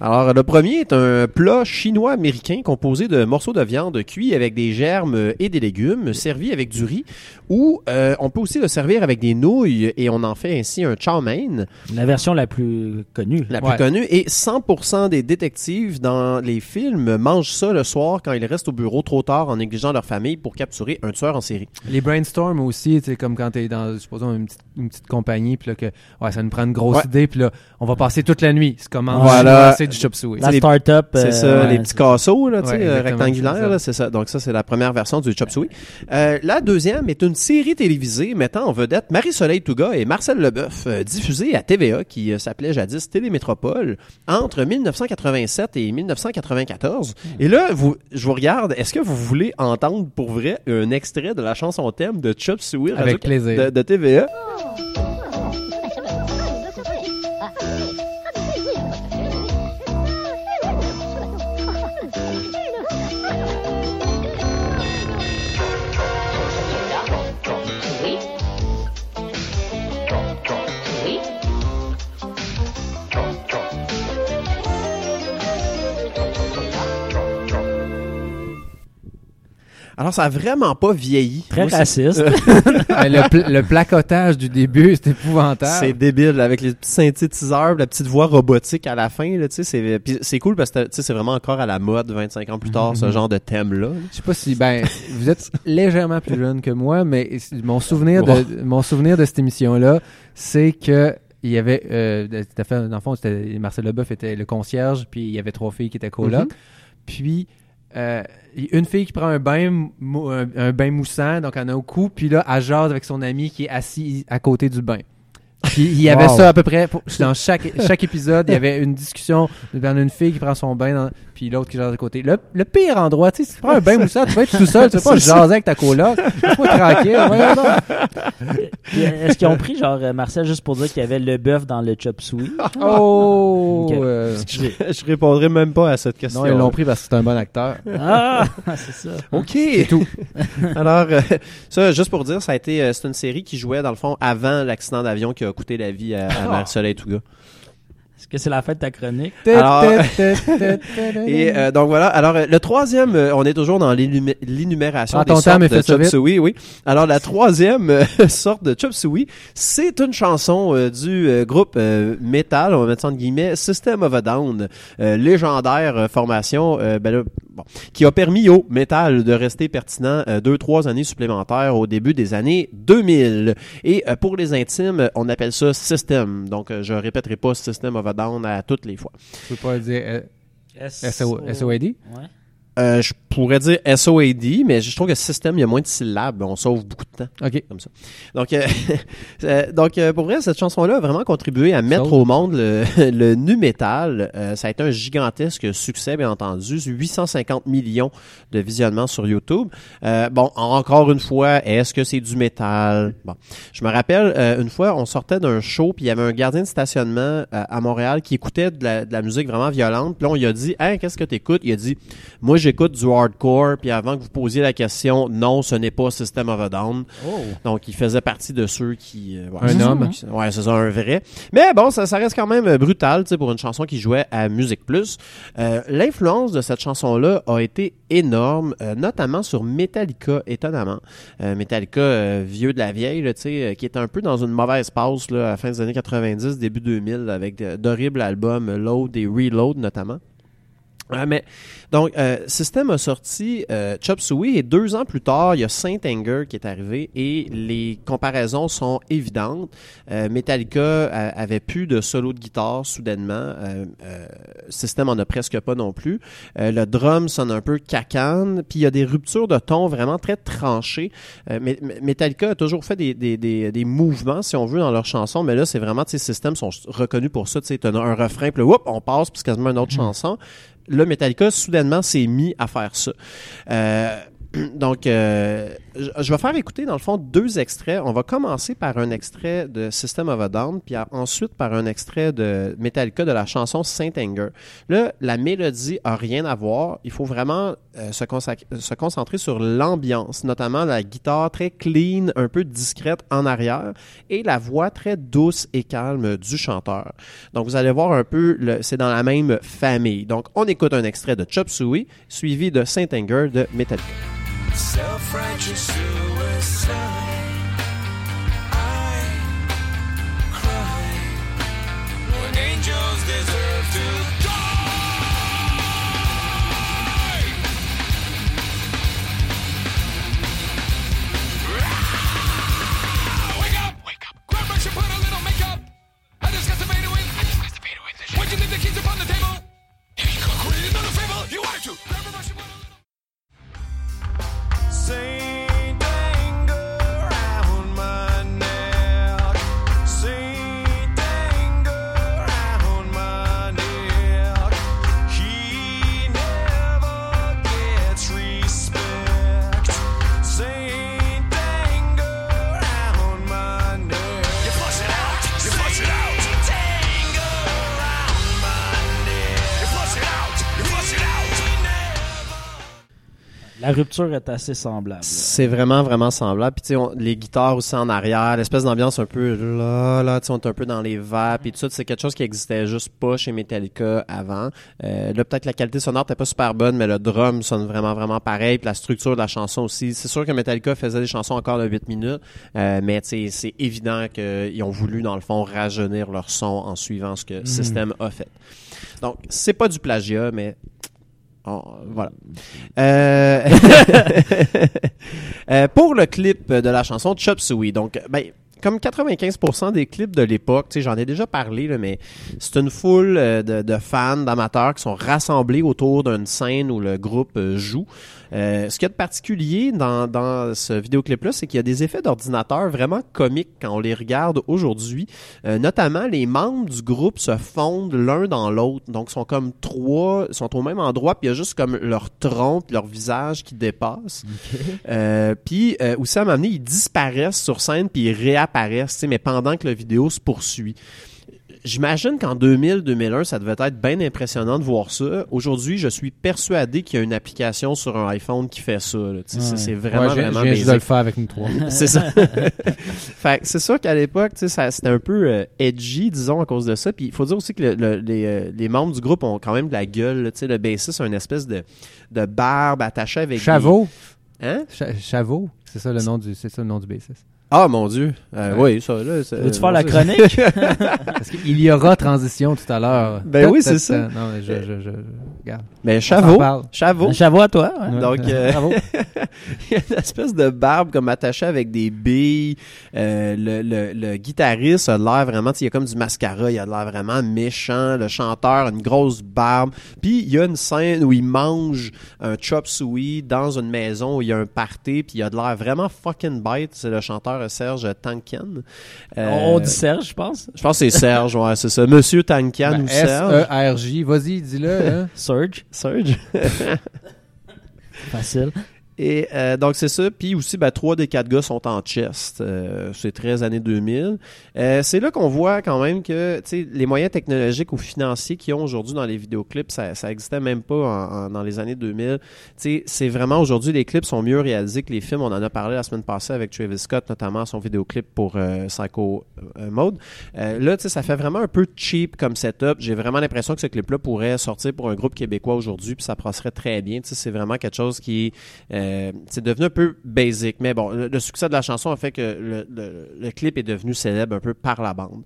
Alors, le premier est un plat chinois-américain composé de morceaux de viande cuits avec des germes et des légumes, servi avec du riz, ou euh, on peut aussi le servir avec des nouilles et on en fait ainsi un chow mein,
La version la plus connue.
la plus
Ouais.
connue. Et 100% des détectives dans les films mangent ça le soir quand ils restent au bureau trop tard en négligeant leur famille pour capturer un tueur en série.
Les brainstorms aussi, tu sais, comme quand t'es dans, supposons, une petite, une petite compagnie, puis là, que, ouais, ça nous prend une grosse
Ouais.
idée, puis là, on va passer toute la nuit. C'est comment
Voilà.
c'est du chop suey.
La
les-
start-up.
C'est
euh,
ça,
ouais,
les petits casseaux là, tu sais,
Ouais,
euh, rectangulaires,
c'est ça.
là, c'est ça. Donc ça, c'est la première version du Chop Suey. Euh, la deuxième est une série télévisée mettant en vedette Marie-Soleil Touga et Marcel Leboeuf, euh, diffusée à TVA, qui euh, s'appelait jadis Télémétropole, entre 1987 et 1994. Et là, vous, je vous regarde, est-ce que vous voulez entendre pour vrai un extrait de la chanson thème de Chop Suey
Avec plaisir.
de, de TVA? ver. Oh. Alors, ça a vraiment pas vieilli.
Très
Moi,
raciste.
Ouais, le, pl- le placotage du début, c'est épouvantable.
C'est débile avec les petits synthétiseurs, la petite voix robotique à la fin. Là, tu sais, c'est puis c'est cool parce que tu sais, c'est vraiment encore à la mode 25 ans plus tard ce genre de thème là.
Je sais pas si ben vous êtes légèrement plus jeune que moi, mais mon souvenir de mon souvenir de cette émission là, c'est que il y avait euh, de- tout à fait dans le fond Marcel Leboeuf était le concierge, puis il y avait trois filles qui étaient colocs, puis euh, une fille qui prend un bain un, un bain moussant donc en a au cou, puis là elle jase avec son ami qui est assis à côté du bain. Puis il y avait
Wow.
ça à peu près pour- dans chaque chaque épisode, il y avait une discussion dans une fille qui prend son bain dans- puis l'autre qui jase à côté. Le, le pire endroit, tu sais, si tu prends un bain moussant, tu vas être tout seul, tu vas pas jaser avec ta coloc. Tranquille. voyons donc.
Puis, euh, Est-ce qu'ils ont pris, genre, euh, Marcel, juste pour dire qu'il y avait le bœuf dans le chop suey?
Oh! Euh,
Je, je répondrai même pas à cette question.
non, ils l'ont pris parce que c'est un bon acteur.
Ah, c'est ça.
OK.
C'est tout.
Alors euh, ça juste pour dire ça a été c'est une série qui jouait dans le fond avant l'accident d'avion qui a coûté la vie à, à Marie-Soleil Touga.
Est-ce que c'est la fin de ta chronique?
Alors- Et euh, donc voilà. Alors euh, le troisième, euh, on est toujours dans l'énumé- l'énumération
Prends
des
ton temps,
sortes
mais
de chop suey. Oui. Alors la troisième euh, sorte de chop suey, c'est une chanson euh, du euh, groupe euh, metal, on va mettre ça en guillemets, System of a Down, euh, légendaire euh, formation, euh, ben là, bon, qui a permis au metal de rester pertinent euh, deux trois années supplémentaires au début des années 2000. Et euh, pour les intimes, on appelle ça System. Donc euh, je répéterai pas System of a Down à toutes les fois.
Je peux pas dire SO
SO...
SOAD.
Ouais.
Euh, je pourrais dire SOAD, mais je trouve que système, il y a moins de syllabes. On sauve beaucoup de temps.
OK.
Donc, euh, euh, donc euh, pour vrai, cette chanson-là a vraiment contribué à mettre
Sauve.
au monde le, le nu metal. Euh, ça a été un gigantesque succès, bien entendu. 850 millions de visionnements sur YouTube. Euh, bon, encore une fois, est-ce que c'est du métal? Bon, je me rappelle, euh, une fois, on sortait d'un show, puis il y avait un gardien de stationnement euh, à Montréal qui écoutait de la, de la musique vraiment violente. Puis là, on lui a dit, hey, qu'est-ce que t'écoutes? Il a dit, moi, j'écoute du hardcore. Puis avant que vous posiez la question, non, ce n'est pas System of a Down.
Oh.
Donc, il faisait partie de ceux qui... euh, ouais,
Un
c'est ça.
homme.
Ouais, c'est ça, un vrai. Mais bon, ça, ça reste quand même euh, brutal, tu sais, pour une chanson qui jouait à Musique Plus. Euh, L'influence de cette chanson-là a été énorme, euh, notamment sur Metallica, étonnamment. Euh, Metallica, euh, vieux de la vieille, tu sais, euh, qui était un peu dans une mauvaise passe là, à la fin des années 90, début 2000, avec d'horribles albums, Load et Reload notamment. Ah, mais donc euh, System a sorti euh, Chop Suey et deux ans plus tard il y a Saint Anger qui est arrivé et les comparaisons sont évidentes. Euh, Metallica euh, avait plus de solo de guitare soudainement. Euh, euh, System en a presque pas non plus. Euh, le drum sonne un peu cacane puis il y a des ruptures de ton vraiment très tranchées. Euh, mais- Metallica a toujours fait des, des, des, des mouvements si on veut dans leurs chansons mais là c'est vraiment tu sais System sont reconnus pour ça. Tu sais un refrain puis là, whoop, on passe puis c'est quasiment une autre chanson là, Metallica, soudainement, s'est mis à faire ça. Euh, donc, euh, je vais faire écouter, dans le fond, deux extraits. On va commencer par un extrait de System of a Down, puis ensuite par un extrait de Metallica de la chanson Saint Anger. Là, la mélodie a rien à voir. Il faut vraiment euh, se, se concentrer sur l'ambiance, notamment la guitare très clean, un peu discrète en arrière, et la voix très douce et calme du chanteur. Donc, vous allez voir un peu, c'est dans la même famille. Donc, on écoute un extrait de Chop Suey, suivi de Saint Anger de Metallica.
Self-righteous suicide.
La rupture est assez semblable.
C'est vraiment, vraiment semblable. Puis, tu sais, on- les guitares aussi en arrière, l'espèce d'ambiance un peu là, là, tu sais, on est un peu dans les vapes et tout ça. C'est quelque chose qui existait juste pas chez Metallica avant. Euh, là, peut-être que la qualité sonore n'était pas super bonne, mais le drum sonne vraiment, vraiment pareil. Puis la structure de la chanson aussi. C'est sûr que Metallica faisait des chansons encore de 8 minutes, euh, mais tu sais, c'est évident qu'ils ont voulu, dans le fond, rajeunir leur son en suivant ce que System a fait. Donc, c'est pas du plagiat, mais Oh, voilà. Euh, euh, pour le clip de la chanson Chop Suey, donc, ben, comme 95% des clips de l'époque, tu sais, j'en ai déjà parlé, là, mais c'est une foule euh, de, de fans, d'amateurs qui sont rassemblés autour d'une scène où le groupe euh, joue. Euh, ce qu'il y a de particulier dans, dans ce vidéoclip-là, c'est qu'il y a des effets d'ordinateur vraiment comiques quand on les regarde aujourd'hui. Euh, notamment, les membres du groupe se fondent l'un dans l'autre. Donc, sont comme trois, sont au même endroit, puis il y a juste comme leur tronc, puis leur visage qui dépasse. Euh, puis, euh, aussi, à un moment donné, ils disparaissent sur scène, puis ils réapparaissent, mais pendant que la vidéo se poursuit. J'imagine qu'en 2000-2001, ça devait être bien impressionnant de voir ça. Aujourd'hui, je suis persuadé qu'il y a une application sur un iPhone qui fait ça.
Ouais.
C'est
Ouais,
vraiment,
viens-
vraiment
je viens juste de le faire avec nous trois.
C'est ça. fait c'est sûr qu'à l'époque, c'était un peu euh, edgy, disons, à cause de ça. Puis il faut dire aussi que le- le- les, euh, les membres du groupe ont quand même de la gueule. là. Le bassiste a une espèce de, de barbe attachée avec
Chavot.
des... Hein?
Chavot. C'est ça le nom du, c'est ça le nom du bassiste.
Ah, mon Dieu. Euh,
Ouais.
Oui, ça, là... c'est-
Veux-tu faire la chronique?
Parce qu'il y aura transition tout à l'heure.
Ben oui, c'est ça.
euh, Non, mais je, je, je, regarde.
Mais
On
Chavot.
s'en parle.
Chavot.
À toi. ouais.
Donc, euh,
Bravo.
il y a une espèce de barbe comme attachée avec des billes. Euh, le, le, le guitariste a l'air vraiment, tu sais, il y a comme du mascara, il a l'air vraiment méchant. Le chanteur a une grosse barbe. Puis il y a une scène où il mange un chop suey dans une maison où il y a un party, puis il a de l'air vraiment fucking bête. C'est le chanteur Serge Tankian. Euh,
On dit Serge, je pense.
Je pense que c'est Serge, ouais, c'est ça. Monsieur Tankian
Ben,
ou Serge?
S-E-R-J. Vas-y, dis-le. Hein.
Serge.
Serge.
Facile.
Et euh, donc c'est ça. Puis aussi, ben, trois des quatre gars sont en chest. Euh, c'est 13 années 2000. Euh, c'est là qu'on voit quand même que les moyens technologiques ou financiers qu'ils ont aujourd'hui dans les vidéoclips, ça, ça existait même pas en- en- dans les années 2000. Tu sais, c'est vraiment aujourd'hui les clips sont mieux réalisés que les films. On en a parlé la semaine passée avec Travis Scott, notamment son vidéoclip pour euh, Psycho euh, Mode. Euh, là, ça fait vraiment un peu cheap comme setup. J'ai vraiment l'impression que ce clip-là pourrait sortir pour un groupe québécois aujourd'hui, puis ça passerait très bien. C'est vraiment quelque chose qui euh, c'est devenu un peu basic. Mais bon, le, succès de la chanson a fait que le clip est devenu célèbre un peu par la bande.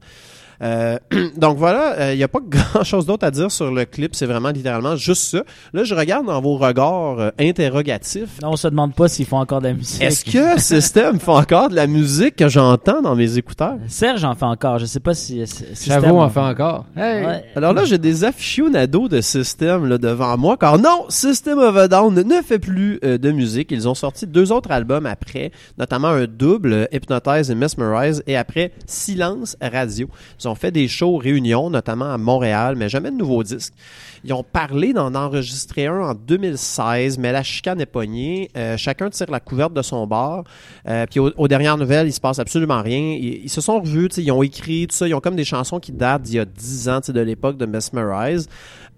Euh, donc voilà, il n'y a pas grand chose d'autre à dire sur le clip, c'est vraiment littéralement juste ça. Là, je regarde dans vos regards euh, interrogatifs.
Non, on se demande pas s'ils font encore de la musique.
Est-ce que System fait encore de la musique que j'entends dans mes écouteurs?
Serge en fait encore. Je sais pas si.
Chavot en fait encore. Hey!
Ouais.
Alors là, j'ai des aficionados de System là, devant moi, car non, System of a Down ne fait plus euh, de musique. Ils ont sorti deux autres albums après, notamment un double, euh, Hypnotize et Mesmerize, et après Silence Radio. Ils ont fait des shows réunions, notamment à Montréal, mais jamais de nouveaux disques. Ils ont parlé d'en enregistrer un en 2016, mais la chicane est pognée. Euh, chacun tire la couverte de son bord. Euh, puis aux, dernières nouvelles, il se passe absolument rien. Ils, se sont revus, ils ont écrit tout ça. Ils ont comme des chansons qui datent d'il y a 10 ans, de l'époque de Mesmerize.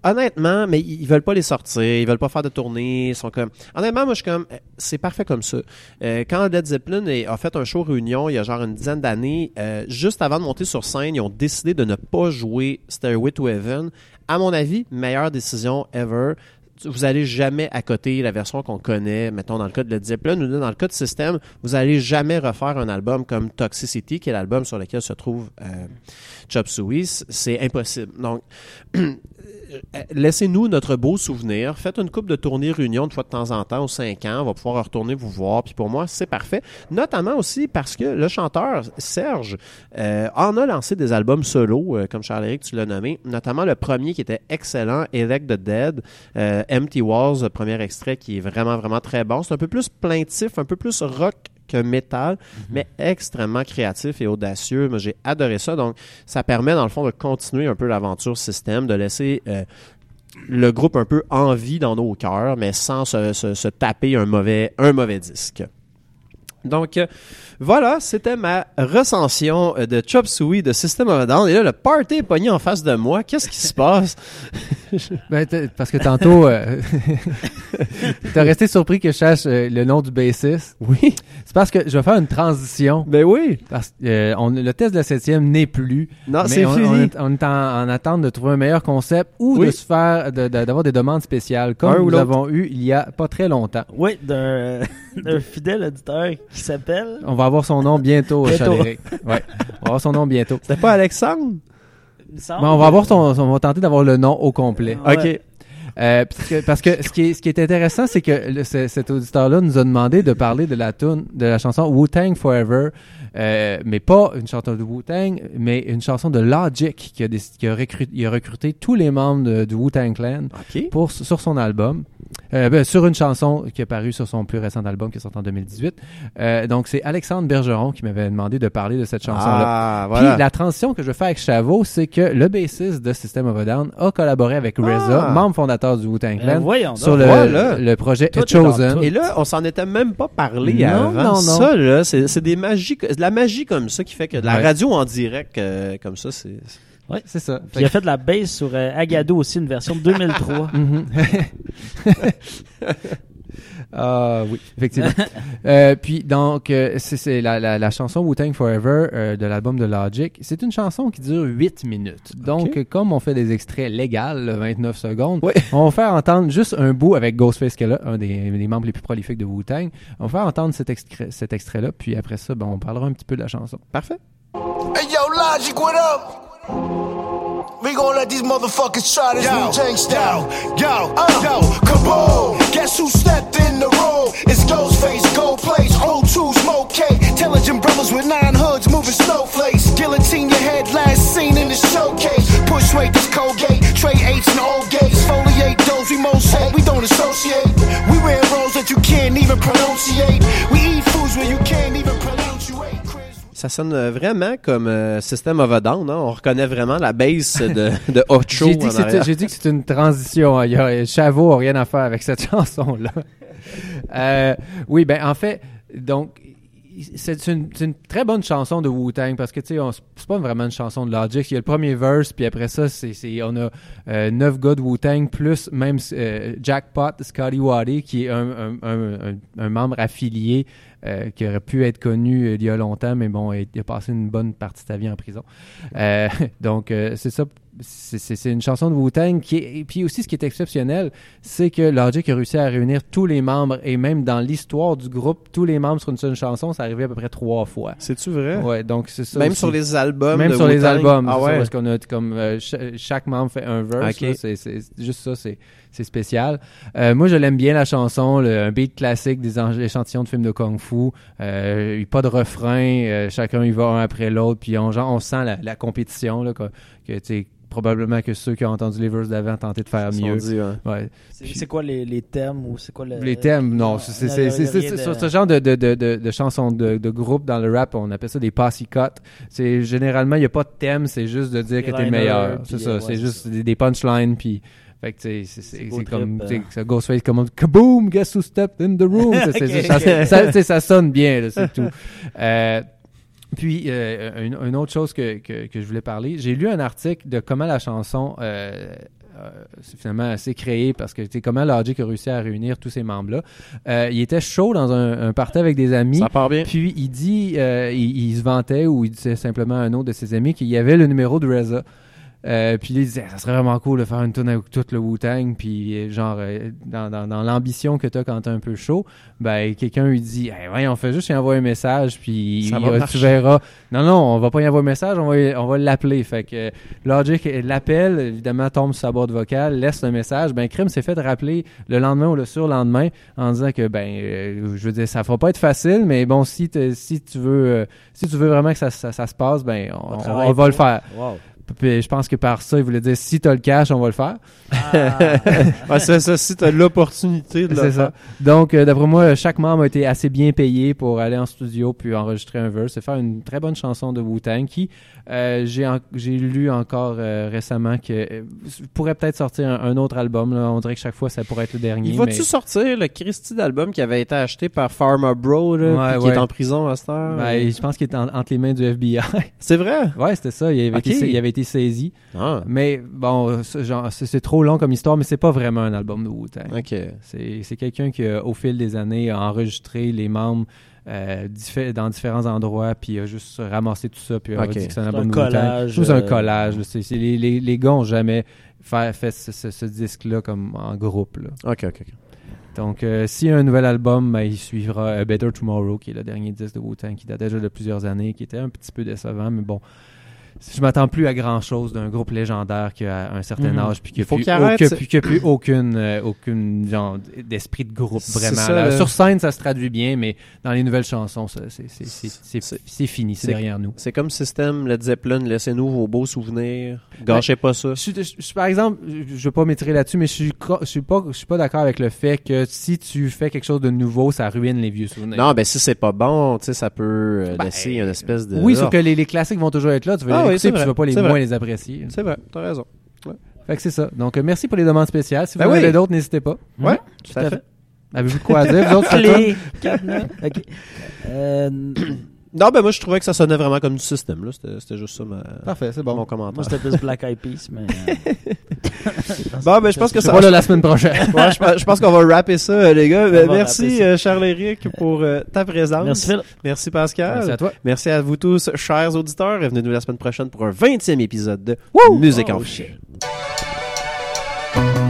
Honnêtement, mais ils, veulent pas les sortir, ils veulent pas faire de tournée, ils sont comme... Honnêtement, moi, je suis comme... euh, C'est parfait comme ça. Euh, quand Led Zeppelin a fait un show réunion il y a genre une dizaine d'années, euh, juste avant de monter sur scène, ils ont décidé de ne pas jouer Stairway to Heaven. À mon avis, meilleure décision ever. Vous allez jamais à côté la version qu'on connaît, mettons dans le cas de Led Zeppelin ou dans le cas de System, vous allez jamais refaire un album comme Toxicity, qui est l'album sur lequel se trouve euh, Chop Suey. C'est impossible. Donc, laissez-nous notre beau souvenir. Faites une coupe de tournée réunion de fois de temps en temps, aux 5 ans. On va pouvoir retourner vous voir. Puis pour moi, c'est parfait. Notamment aussi parce que le chanteur Serge euh, en a lancé des albums solo, euh, comme Charles-Éric, tu l'as nommé. Notamment le premier qui était excellent, Elect the Dead, euh, Empty Walls, premier extrait qui est vraiment, vraiment très bon. C'est un peu plus plaintif, un peu plus rock que métal, mais extrêmement créatif et audacieux. Moi, j'ai adoré ça. Donc, ça permet, dans le fond, de continuer un peu l'aventure système, de laisser euh, le groupe un peu en vie dans nos cœurs, mais sans se, se- se taper un mauvais, un mauvais disque. Donc, euh, voilà, c'était ma recension euh, de Chop Suey de System of a Down. Et là, le party est pogné en face de moi. Qu'est-ce qui se passe?
Ben, parce que tantôt, euh, t'as resté surpris que je cherche euh, le nom du bassiste.
Oui.
C'est parce que je vais faire une transition.
Ben oui.
Parce que euh, on- le test de la septième n'est plus.
Non, c'est
on,
fini.
on est, on est en, en attente de trouver un meilleur concept ou
Oui.
de se faire, de- de- d'avoir des demandes spéciales comme
Un
nous avons eu il y a pas très longtemps.
Oui, d'un d'un fidèle auditeur qui s'appelle?
On va avoir son nom bientôt,
Bientôt.
Chaléré. Ouais. On va avoir son nom bientôt.
C'était pas Alexandre?
il me semble.
Bon, on va avoir son, son- on va tenter d'avoir le nom au complet.
Ouais.
OK.
Euh, parce, que, parce que ce qui est, ce qui est intéressant, c'est que le- cet auditeur-là nous a demandé de parler de la tune, de la chanson Wu-Tang Forever, euh, mais pas une chanson de Wu-Tang, mais une chanson de Logic qui a, déc- qui a, recruté, il a recruté tous les membres de- du Wu-Tang Clan pour, sur son album. Euh, ben, sur une chanson qui est parue sur son plus récent album qui est sorti en 2018. Euh, donc c'est Alexandre Bergeron qui m'avait demandé de parler de cette chanson-là.
Ah, voilà.
Puis la transition que je fais avec Chavo, c'est que le bassiste de System of a Down a collaboré avec RZA,
Ah.
membre fondateur du Wu-Tang
Ben,
Clan,
voyons
sur le,
Voilà.
le projet
Tout
Chosen.
Et là, on s'en était même pas parlé
Non,
avant.
non, non.
Ça, là, c'est c'est des magies, de la magie comme ça qui fait que de la
Ouais.
radio en direct euh, comme ça, c'est.
C'est ça.
Puis il a fait de la bass sur euh, Agadou aussi, une version de 2003.
Mhm. Ah oui, effectivement. Euh, puis donc, euh, c'est c'est la, la, la chanson Wu-Tang Forever euh, de l'album de Logic. C'est une chanson qui dure 8 minutes. Donc, comme on fait des extraits légaux, le 29 secondes,
Ouais.
on va faire entendre juste un bout avec Ghostface Killah, un des, des membres les plus prolifiques de Wu-Tang. On va faire entendre cet, extrait, cet extrait-là, puis après ça, ben, on parlera un petit peu de la chanson.
Parfait.
Hey yo, Logic, what up? We gon' let these motherfuckers try this new Wu-Tang style. Yo, uh, yo, kaboom! Guess who stepped in the room? It's Ghostface, Gold Place, O2, Smoke K. Intelligent brothers with nine hoods moving snowflakes. Guillotine your head, last seen in the showcase. Push rate, this Colgate. Trey H and old gates. Foliate those we most hate. We don't associate. We wear roles that you can't even pronunciate. We eat foods where you can't even pronunciate.
Ça sonne vraiment comme euh, System of a Down. Hein? On reconnaît vraiment la bass de, de Ocho
J'ai dit, que c'était-
arrière.
j'ai dit que c'est une transition. hein. Il y a, Chavo n'a rien à faire avec cette chanson-là. Euh, oui, ben en fait, donc c'est une, très bonne chanson de Wu-Tang parce que tu sais, c'est pas vraiment une chanson de Logic. Il y a le premier verse, puis après ça, c'est, on a euh, neuf gars de Wu-Tang plus même euh, Jackpot, Scotty Waddy, qui est un, un, membre affilié euh, qui aurait pu être connu il y a longtemps, mais bon, il a passé une bonne partie de sa vie en prison. Donc, c'est ça. C'est- une chanson de Wu-Tang qui est. Et puis aussi, ce qui est exceptionnel, c'est que Logic a réussi à réunir tous les membres et même dans l'histoire du groupe, tous les membres sur une seule chanson, ça arrivait à peu près trois fois.
C'est-tu vrai?
Ouais, donc c'est ça.
Même
aussi.
sur les albums.
Même
de
sur les albums.
Ah
ça,
ouais.
parce qu'on a comme euh, cha- chaque membre fait un verse. C'est juste ça, c'est c'est spécial. Euh, moi, je l'aime bien la chanson, le- un beat classique des échantillons de films de kung-fu. Euh, il y a pas de refrain, euh, chacun y va un après l'autre, puis on, genre, on sent la, la compétition là, que, que tu sais, probablement que ceux qui ont entendu les verses d'avant tentaient de faire
Ils
mieux.
dit, ouais.
Ouais.
C'est c'est quoi les, les thèmes ou c'est quoi le.
Les thèmes, non, c'est
de-
ce genre de, de, de, de, de chansons de, de groupe dans le rap, on appelle ça des cuts. C'est généralement il y a pas de thème, c'est juste de dire que t'es meilleur.
puis,
C'est ça,
euh, ouais,
c'est
c'est
juste
ça.
des punchlines puis fait que tu sais, c'est c'est
beau
c'est comme
euh.
ça Ghostface comme kaboom, guess who stepped in the room. C'est- ça, ça, sonne bien, là, c'est tout. Euh, puis, euh, une, une autre chose que, que, que je voulais parler, j'ai lu un article de comment la chanson euh, c'est finalement s'est créée parce que tu sais comment Logic a réussi à réunir tous ces membres-là. Euh, il était chaud dans un, un party avec des amis.
Ça part bien.
Puis il dit, euh, il, il se vantait ou il disait simplement à un autre de ses amis qu'il y avait le numéro de Reza. Euh, puis il disait, ça serait vraiment cool de faire une tune avec tout le Wu-Tang. Puis euh, genre, euh, dans, dans, dans l'ambition que t'as quand t'es un peu chaud, ben quelqu'un lui dit, hey, voyons, on fait juste lui envoyer un message, puis il- tu verras. Non, non, on va pas y envoyer un message, on va, on va l'appeler. Fait que euh, Logic l'appelle, évidemment, tombe sur sa boîte vocale, laisse le message. Ben Crime s'est fait rappeler le lendemain ou le surlendemain en disant que, ben, euh, je veux dire, ça va pas être facile, mais bon, si, si tu veux, si tu veux vraiment que ça, ça, ça se passe, ben, on, va le faire.
Wow.
Puis je pense que par ça, il voulait dire si t'as le cash, on va le faire.
Ouais, c'est ça, si t'as l'opportunité de le
C'est
faire.
ça. Donc, euh, d'après moi, chaque membre a été assez bien payé pour aller en studio puis enregistrer un verse et faire une très bonne chanson de Wu-Tang qui, euh, j'ai en- j'ai lu encore euh, récemment que euh, pourrait peut-être sortir un, un autre album. Là. On dirait que chaque fois, ça pourrait être le dernier.
Il va-tu
mais-
sortir le Christy d'album qui avait été acheté par Pharma Bro, là,
Ouais,
puis qui
ouais.
est en prison à cette heure?
Ben, je pense qu'il est en- entre les mains du FBI.
C'est vrai?
ouais, c'était ça. Il avait,
Ok.
été, il avait été saisi.
Ah,
Mais bon, c'est trop long comme histoire, mais c'est pas vraiment un album de Wu-Tang.
ok.
C'est c'est quelqu'un qui, euh, au fil des années, a enregistré les membres euh, diffé- dans différents endroits, puis a juste ramassé tout ça, puis a dit que c'est un album de Wu-Tang. c'est un
euh,
collage. les, les, les gars ont jamais fait, fait ce, ce- ce disque-là comme en groupe. Là.
Ok, ok, ok.
Donc, euh, s'il y a un nouvel album, ben, il suivra Better Tomorrow, qui est le dernier disque de Wu-Tang, qui date déjà de plusieurs années, qui était un petit peu décevant, mais bon. Je m'attends plus à grand chose d'un groupe légendaire qui a un certain
Mhm.
âge puis qui a
faut
plus, au- aucune euh, aucune genre d'esprit de groupe vraiment.
ça,
là.
là.
Sur scène ça se traduit bien mais dans les nouvelles chansons c'est fini c'est derrière nous.
C'est comme système, Led Zeppelin, laissez-nous vos beaux souvenirs. Gâchez pas ça.
Je par exemple, je, veux pas m'étirer là-dessus, mais je suis, je suis pas, je suis pas d'accord avec le fait que si tu fais quelque chose de nouveau, ça ruine les vieux souvenirs.
Non, ben si c'est pas bon, tu sais, ça peut euh,
Ben,
laisser une espèce de...
Oui,
Ah,
sauf que les, les classiques vont toujours être là. Tu
Ah
les
oui,
écouter,
c'est
puis tu
vrai,
vas pas les
c'est
moins
vrai.
les apprécier.
C'est vrai, t'as raison.
Fait que c'est ça. Donc, euh, merci pour les demandes spéciales. Si vous
Ben
en
oui.
avez d'autres, n'hésitez pas.
Ouais,
Tout
tout à fait.
Avez-vous de quoi à dire, vous autres, sur le
Clé, cadenas. OK. Euh,
Non, ben moi, je trouvais que ça sonnait vraiment comme du système, là. C'était c'était juste ça, ma...
Parfait, c'est
mon
bon.
commentaire.
moi, c'était plus Black Eyed Peas, mais... euh,
Bon, ben je pense que
C'est
ça...
pas là la semaine prochaine.
Ouais, je, pense- je pense qu'on va rapper ça, euh, les gars. Ben,
va
merci, euh, Charles-Éric, pour euh, ta présence.
Merci, Phil.
Merci, Pascal.
Merci à toi.
Merci à vous tous, chers auditeurs. Revenez-nous la semaine prochaine pour un 20e épisode de Musique
Oh,
en
shit.
Fût.